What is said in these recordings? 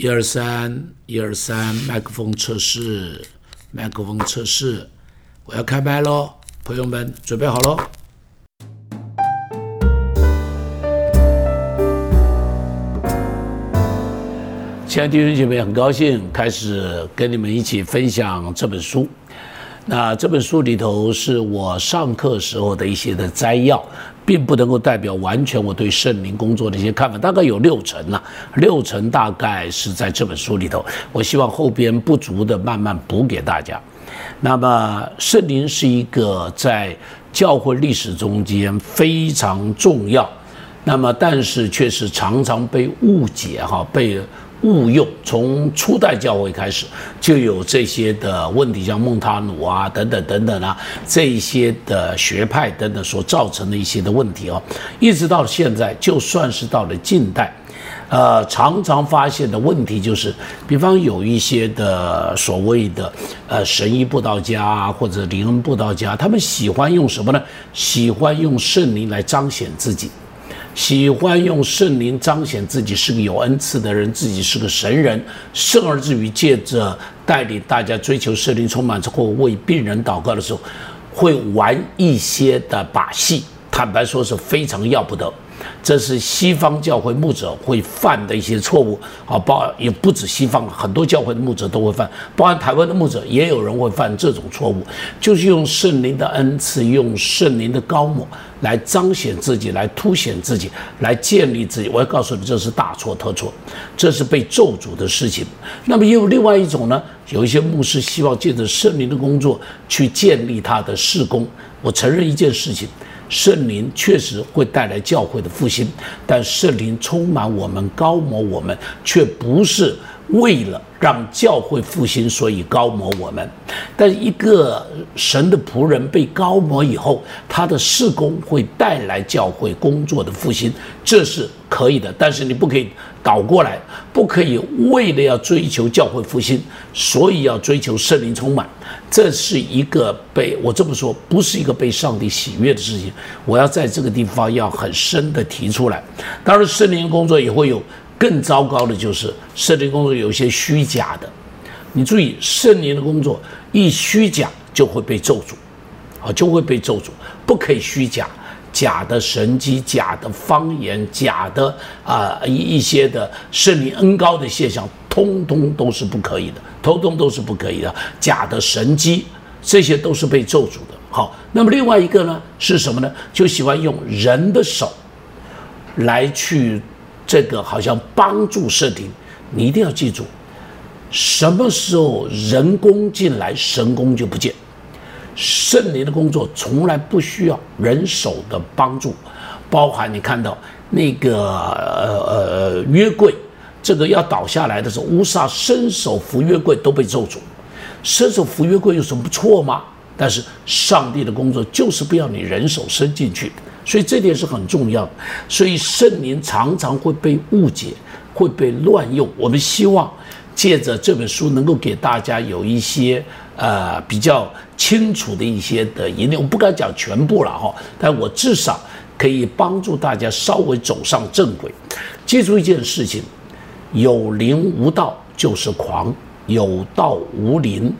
一二三，一二三，麦克风测试，麦克风测试，我要开麦喽，朋友们准备好喽。亲爱的弟兄姐妹，很高兴开始跟你们一起分享这本书。那这本书里头是我上课时候的一些的摘要，并不能够代表完全我对圣灵工作的一些看法，大概有六成了，六成大概是在这本书里头。我希望后边不足的慢慢补给大家。那么圣灵是一个在教会历史中间非常重要，那么但是却是常常被误解哈，被。误用，从初代教会开始就有这些的问题，像孟塔努啊等等等等啊，这一些的学派等等所造成的一些的问题哦，一直到现在，就算是到了近代，呃，常常发现的问题就是，比方有一些的所谓的呃神医布道家啊，或者灵恩布道家，他们喜欢用什么呢？喜欢用圣灵来彰显自己。喜欢用圣灵彰显自己是个有恩赐的人，自己是个神人，甚而至于借着带领大家追求圣灵充满之后，为病人祷告的时候，会玩一些的把戏。坦白说，是非常要不得。这是西方教会牧者会犯的一些错误啊，包也不止西方，很多教会的牧者都会犯，包含台湾的牧者也有人会犯这种错误，就是用圣灵的恩赐，用圣灵的高抹来彰显自己，来凸显自己，来建立自己。我要告诉你，这是大错特错，这是被咒诅的事情。那么也有另外一种呢，有一些牧师希望借着圣灵的工作去建立他的事工。我承认一件事情。圣灵确实会带来教会的复兴，但圣灵充满我们、高摩我们，却不是为了让教会复兴，所以高摩我们。但一个神的仆人被高摩以后，他的事工会带来教会工作的复兴，这是可以的。但是你不可以倒过来，不可以为了要追求教会复兴，所以要追求圣灵充满。这是一个被我这么说，不是一个被上帝喜悦的事情。我要在这个地方要很深的提出来。当然，圣灵工作也会有更糟糕的，就是圣灵工作有些虚假的。你注意，圣灵的工作一虚假就会被咒诅，啊，就会被咒诅，不可以虚假，假的神迹、假的方言、假的啊一一些的圣灵恩高的现象，通通都是不可以的。通通都是不可以的，假的神机，这些都是被咒诅的。好，那么另外一个呢是什么呢？就喜欢用人的手来去这个好像帮助圣灵。你一定要记住，什么时候人工进来，神功就不见。圣灵的工作从来不需要人手的帮助，包含你看到那个呃呃约柜。这个要倒下来的时候，乌撒伸手扶约柜都被咒诅。伸手扶约柜有什么错吗？但是上帝的工作就是不要你人手伸进去，所以这点是很重要。所以圣灵常常会被误解，会被乱用。我们希望借着这本书能够给大家有一些呃比较清楚的一些的引领。我不敢讲全部了哈，但我至少可以帮助大家稍微走上正轨。记住一件事情。有灵无道就是狂，有道无灵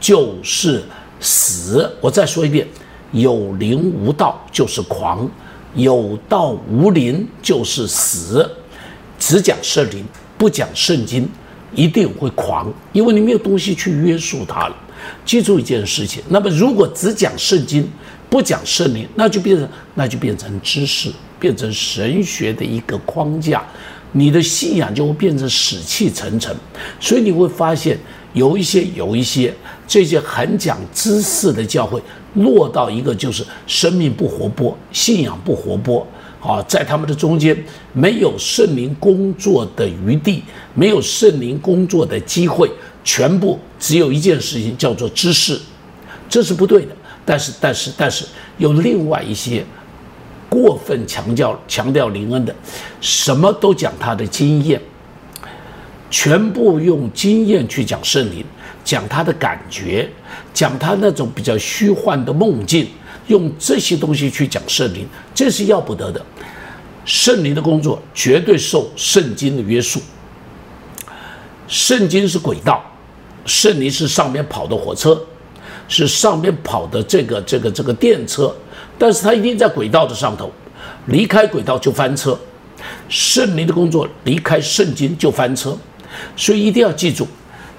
就是死。我再说一遍，有灵无道就是狂，有道无灵就是死。只讲圣灵，不讲圣经，一定会狂，因为你没有东西去约束他了。记住一件事情，那么如果只讲圣经，不讲圣灵，那就变成那就变成知识，变成神学的一个框架。你的信仰就会变成死气沉沉，所以你会发现有一些有一些这些很讲知识的教会，落到一个就是生命不活泼，信仰不活泼，啊，在他们的中间没有圣灵工作的余地，没有圣灵工作的机会，全部只有一件事情叫做知识，这是不对的。但是但是但是有另外一些。过分强调强调林恩的，什么都讲他的经验，全部用经验去讲圣灵，讲他的感觉，讲他那种比较虚幻的梦境，用这些东西去讲圣灵，这是要不得的。圣灵的工作绝对受圣经的约束。圣经是轨道，圣灵是上面跑的火车，是上面跑的这个这个这个电车，但是它一定在轨道的上头，离开轨道就翻车。圣灵的工作离开圣经就翻车，所以一定要记住，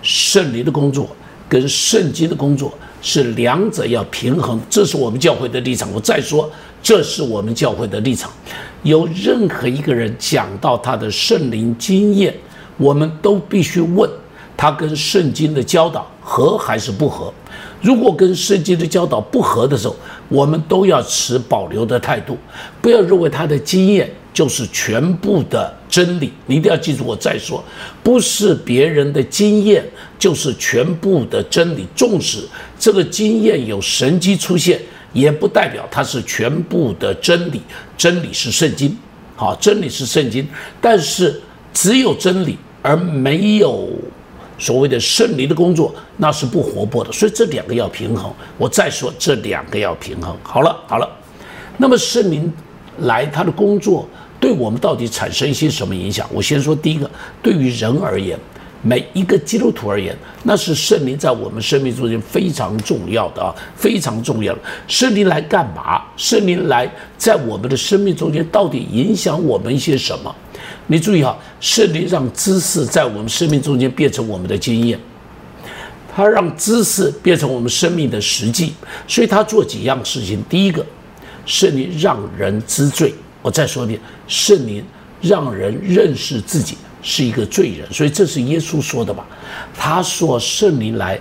圣灵的工作跟圣经的工作是两者要平衡，这是我们教会的立场。我再说，这是我们教会的立场。有任何一个人讲到他的圣灵经验，我们都必须问他跟圣经的教导合还是不合。如果跟圣经的教导不合的时候，我们都要持保留的态度，不要认为他的经验。就是全部的真理，你一定要记住。我再说，不是别人的经验，就是全部的真理。纵使这个经验有神迹出现，也不代表它是全部的真理。真理是圣经，好，真理是圣经。但是只有真理而没有所谓的圣灵的工作，那是不活泼的。所以这两个要平衡。我再说，这两个要平衡。好了，好了，那么圣灵来他的工作。对我们到底产生一些什么影响？我先说第一个，对于人而言，每一个基督徒而言，那是圣灵在我们生命中间非常重要的啊，非常重要的。圣灵来干嘛？圣灵来在我们的生命中间到底影响我们一些什么？你注意哈，圣灵让知识在我们生命中间变成我们的经验，他让知识变成我们生命的实际，所以他做几样事情。第一个，圣灵让人知罪。我再说一遍，圣灵让人认识自己是一个罪人，所以这是耶稣说的吧？他说圣灵来，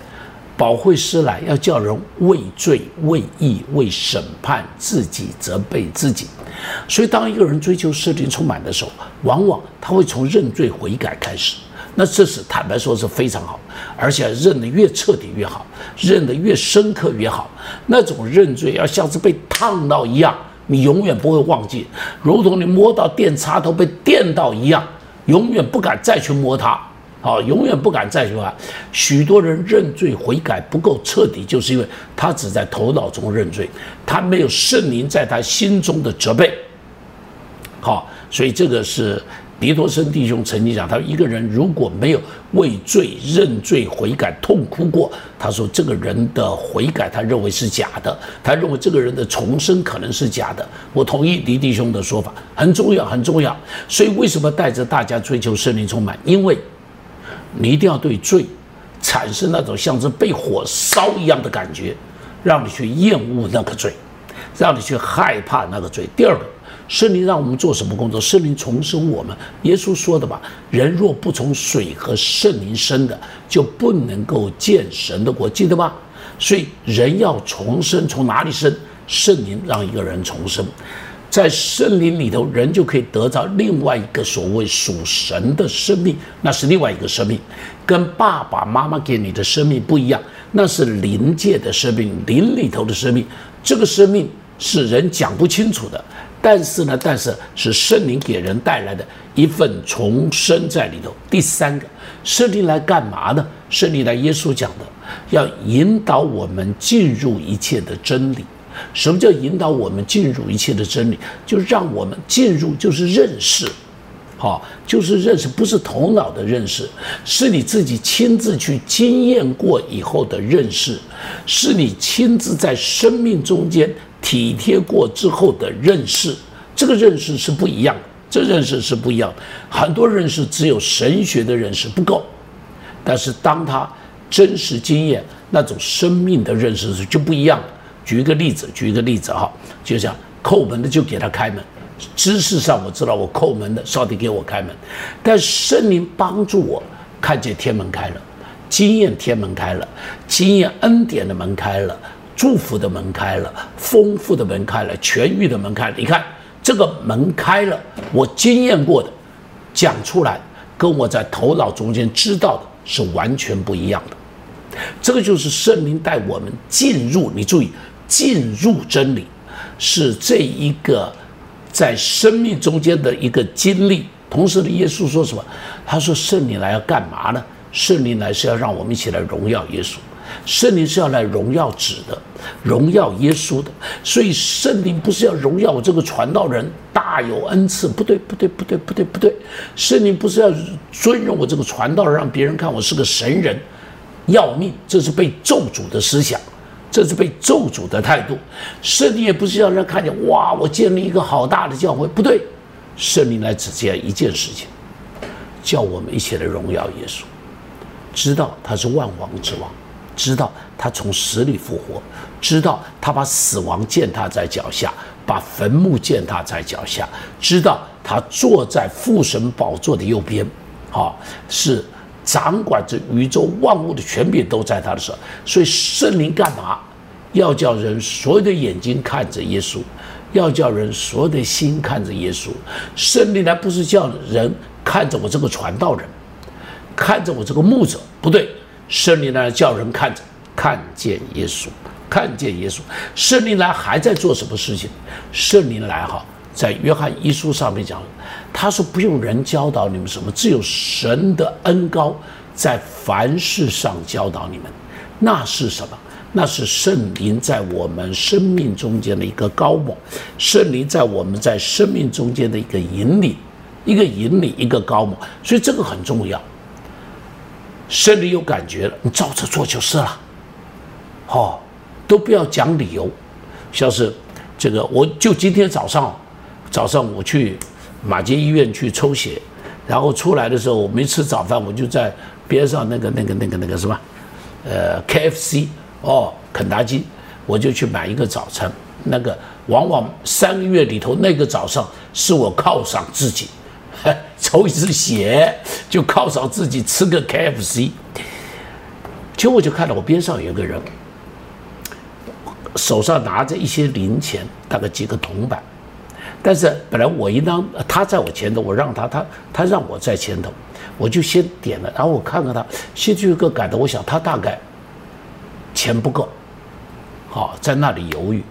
保惠师来，要叫人畏罪、畏义、为审判自己、责备自己。所以当一个人追求圣灵充满的时候，往往他会从认罪悔改开始。那这是坦白说是非常好，而且认得越彻底越好，认得越深刻越好。那种认罪要像是被烫到一样。你永远不会忘记，如同你摸到电插头被电到一样，永远不敢再去摸它，好，永远不敢再去玩。许多人认罪悔改不够彻底，就是因为他只在头脑中认罪，他没有圣灵在他心中的责备。好，所以这个是。迪多森弟兄曾经讲，他说一个人如果没有为罪认罪悔改痛哭过，他说这个人的悔改他认为是假的，他认为这个人的重生可能是假的。我同意迪弟兄的说法，很重要，很重要。所以为什么带着大家追求圣灵充满？因为你一定要对罪产生那种像是被火烧一样的感觉，让你去厌恶那个罪，让你去害怕那个罪。第二个。圣灵让我们做什么工作？圣灵重生我们。耶稣说的吧：“人若不从水和圣灵生的，就不能够见神的国。”记得吧？所以人要重生，从哪里生？圣灵让一个人重生，在森林里头，人就可以得到另外一个所谓属神的生命，那是另外一个生命，跟爸爸妈妈给你的生命不一样，那是灵界的生命，灵里头的生命。这个生命是人讲不清楚的。但是呢，但是是圣灵给人带来的一份重生在里头。第三个，圣灵来干嘛呢？圣灵来，耶稣讲的，要引导我们进入一切的真理。什么叫引导我们进入一切的真理？就让我们进入，就是认识，好，就是认识，不是头脑的认识，是你自己亲自去经验过以后的认识，是你亲自在生命中间。体贴过之后的认识，这个认识是不一样的。这认识是不一样，很多认识只有神学的认识不够，但是当他真实经验那种生命的认识时就不一样举一个例子，举一个例子哈，就像叩门的就给他开门，知识上我知道我叩门的，上帝给我开门，但圣灵帮助我看见天门开了，经验天门开了，经验恩典的门开了。祝福的门开了，丰富的门开了，痊愈的门开了。你看这个门开了，我经验过的讲出来，跟我在头脑中间知道的是完全不一样的。这个就是圣灵带我们进入，你注意，进入真理，是这一个在生命中间的一个经历。同时呢，耶稣说什么？他说圣灵来要干嘛呢？圣灵来是要让我们一起来荣耀耶稣。圣灵是要来荣耀子的，荣耀耶稣的。所以圣灵不是要荣耀我这个传道人大有恩赐，不对，不对，不对，不对，不对。圣灵不是要尊荣我这个传道人，让别人看我是个神人，要命，这是被咒诅的思想，这是被咒诅的态度。圣灵也不是要让看见哇，我建立一个好大的教会，不对。圣灵来只这一件事情，叫我们一起来荣耀耶稣，知道他是万王之王，知道他从死里复活，知道他把死亡践踏在脚下，把坟墓践踏在脚下，知道他坐在父神宝座的右边，好是掌管着宇宙万物的权柄都在他的手，所以圣灵干嘛？要叫人所有的眼睛看着耶稣。要叫人所有的心看着耶稣，圣灵来不是叫人看着我这个传道人，看着我这个牧者，不对，圣灵来叫人看着看见耶稣，看见耶稣。圣灵来还在做什么事情？圣灵来哈，在约翰一书上面讲，他说不用人教导你们什么，只有神的恩高在凡事上教导你们，那是什么？那是圣灵在我们生命中间的一个高某，圣灵在我们在生命中间的一个引领，一个引领，一个高某，所以这个很重要。圣灵有感觉了，你照着做就是了，好，都不要讲理由。像是这个，我就今天早上，早上我去马街医院去抽血，然后出来的时候我没吃早饭，我就在边上那个那个那个那个什么，呃，KFC。哦，肯德基，我就去买一个早餐。那个往往三个月里头，那个早上是我犒赏自己，抽一次血就犒赏自己吃个 KFC。结果我就看到我边上有个人，手上拿着一些零钱，大概几个铜板。但是本来我应当他在我前头，我让他，他他让我在前头，我就先点了。然后我看看他，先就一个感到，我想他大概。钱不够，好在那里犹豫，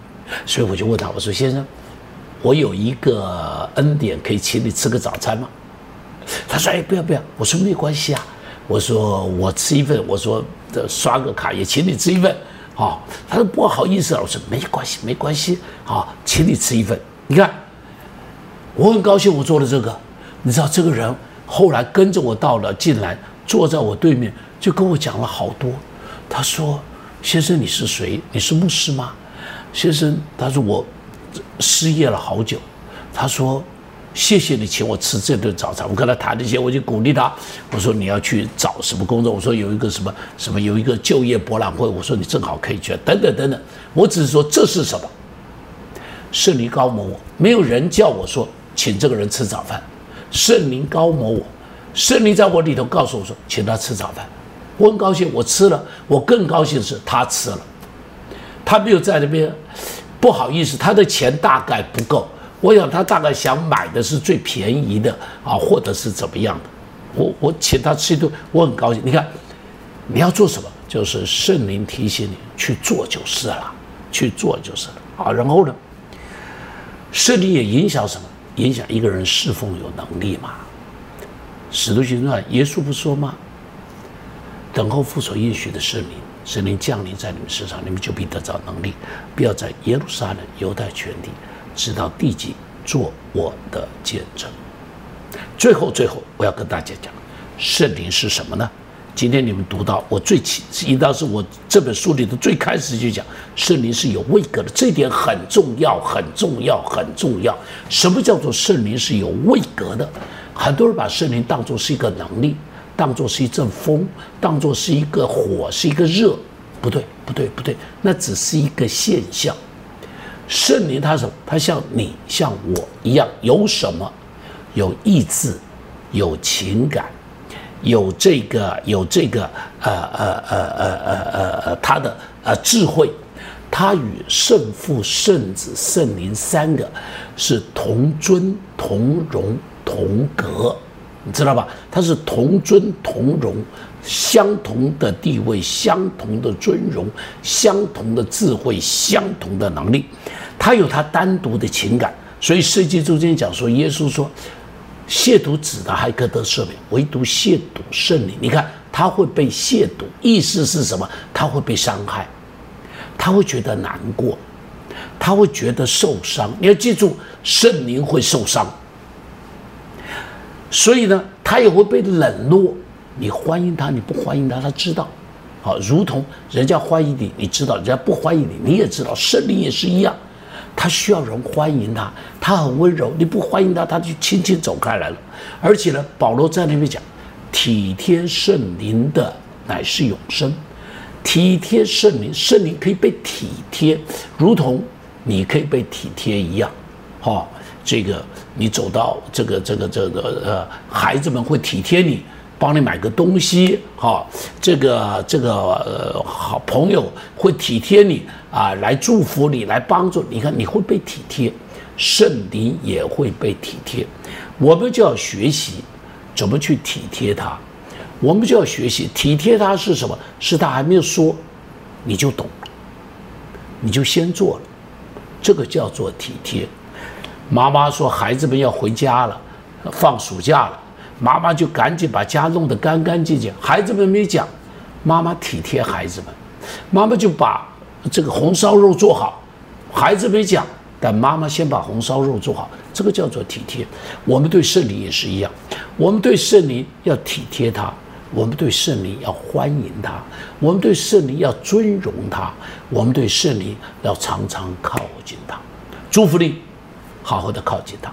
所以我就问他，我说先生，我有一个恩典可以请你吃个早餐吗？他说哎不要不要，我说没关系啊，我说我吃一份，我说刷个卡也请你吃一份，好，他说不好意思啊，我说没关系没关系，好，请你吃一份。你看，我很高兴我做了这个，你知道这个人后来跟着我到了进来，坐在我对面，就跟我讲了好多，他说。先生，你是谁？你是牧师吗？先生，他说我失业了好久。他说谢谢你请我吃这顿早餐。我跟他谈这些，我就鼓励他。我说你要去找什么工作？我说有一个什么什么有一个就业博览会。我说你正好可以去。等等等等。我只是说这是什么？圣灵高某，没有人叫我说请这个人吃早饭。圣灵高某我，圣灵在我里头告诉我说，请他吃早饭。我很高兴，我吃了。我更高兴的是他吃了，他没有在那边，不好意思，他的钱大概不够。我想他大概想买的是最便宜的啊，或者是怎么样的。我我请他吃一顿，我很高兴。你看，你要做什么，就是圣灵提醒你去做就是了，去做就是了啊。然后呢，圣灵也影响什么？影响一个人侍奉有能力嘛。使徒行传，耶稣不说吗？等候父所应许的圣灵，圣灵降临在你们身上，你们就必得着能力，必要在耶路撒冷、犹太全地，直到地极，做我的见证。最后，最后，我要跟大家讲，圣灵是什么呢？今天你们读到我最起，应当是我这本书里的最开始就讲，圣灵是有位格的，这点很重要，很重要，很重要。什么叫做圣灵是有位格的？很多人把圣灵当作是一个能力。当做是一阵风，当做是一个火，是一个热，不对，不对，不对，那只是一个现象。圣灵他什么？他像你像我一样，有什么？有意志，有情感，有这个，有这个，呃呃呃呃呃呃呃，他的呃智慧，他与圣父、圣子、圣灵三个是同尊、同荣、同格。你知道吧？他是同尊同荣，相同的地位，相同的尊荣，相同的智慧，相同的能力。他有他单独的情感，所以圣经中间讲说，耶稣说：“亵渎子的还可得赦免，唯独亵渎圣灵，你看他会被亵渎，意思是什么？他会被伤害，他会觉得难过，他会觉得受伤。你要记住，圣灵会受伤，所以呢，他也会被冷落。你欢迎他，你不欢迎他，他知道。好，如同人家欢迎你，你知道；人家不欢迎你，你也知道。圣灵也是一样。他需要人欢迎他，他很温柔。你不欢迎他，他就轻轻走开来了。而且呢，保罗在那边讲，体贴圣灵的乃是永生。体贴圣灵，圣灵可以被体贴，如同你可以被体贴一样。哈，这个你走到这个这个这个呃，孩子们会体贴你。帮你买个东西，哈，这个这个呃好朋友会体贴你啊，来祝福你，来帮助你。看你会被体贴，圣灵也会被体贴。我们就要学习怎么去体贴他，我们就要学习体贴他是什么？是他还没有说，你就懂了，你就先做了，这个叫做体贴。妈妈说孩子们要回家了，放暑假了。妈妈就赶紧把家弄得干干净净，孩子们没讲，妈妈体贴孩子们，妈妈就把这个红烧肉做好，孩子没讲，但妈妈先把红烧肉做好，这个叫做体贴。我们对圣灵也是一样，我们对圣灵要体贴他，我们对圣灵要欢迎他，我们对圣灵要尊荣他，我们对圣灵要常常靠近他，祝福你，好好的靠近他。